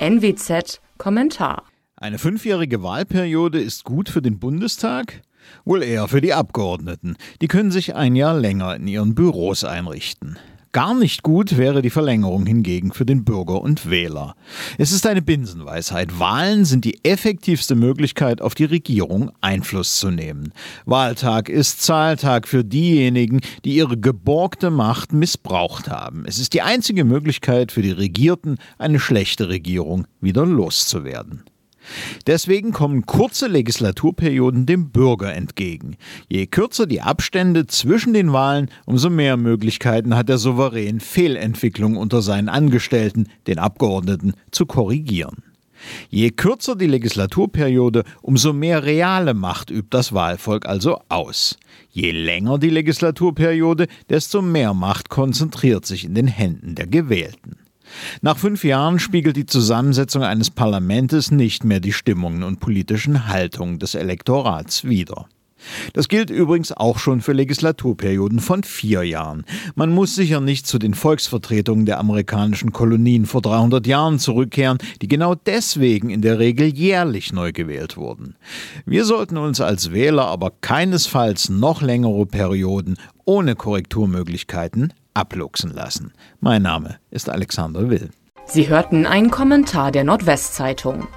NWZ Kommentar. Eine fünfjährige Wahlperiode ist gut für den Bundestag? Wohl eher für die Abgeordneten. Die können sich ein Jahr länger in ihren Büros einrichten. Gar nicht gut wäre die Verlängerung hingegen für den Bürger und Wähler. Es ist eine Binsenweisheit. Wahlen sind die effektivste Möglichkeit, auf die Regierung Einfluss zu nehmen. Wahltag ist Zahltag für diejenigen, die ihre geborgte Macht missbraucht haben. Es ist die einzige Möglichkeit für die Regierten, eine schlechte Regierung wieder loszuwerden. Deswegen kommen kurze Legislaturperioden dem Bürger entgegen. Je kürzer die Abstände zwischen den Wahlen, umso mehr Möglichkeiten hat der Souverän, Fehlentwicklungen unter seinen Angestellten, den Abgeordneten, zu korrigieren. Je kürzer die Legislaturperiode, umso mehr reale Macht übt das Wahlvolk also aus. Je länger die Legislaturperiode, desto mehr Macht konzentriert sich in den Händen der Gewählten. Nach fünf Jahren spiegelt die Zusammensetzung eines Parlamentes nicht mehr die Stimmungen und politischen Haltungen des Elektorats wider. Das gilt übrigens auch schon für Legislaturperioden von vier Jahren. Man muss sicher nicht zu den Volksvertretungen der amerikanischen Kolonien vor 300 Jahren zurückkehren, die genau deswegen in der Regel jährlich neu gewählt wurden. Wir sollten uns als Wähler aber keinesfalls noch längere Perioden ohne Korrekturmöglichkeiten abluchsen lassen. Mein Name ist Alexander Will. Sie hörten einen Kommentar der Nordwestzeitung.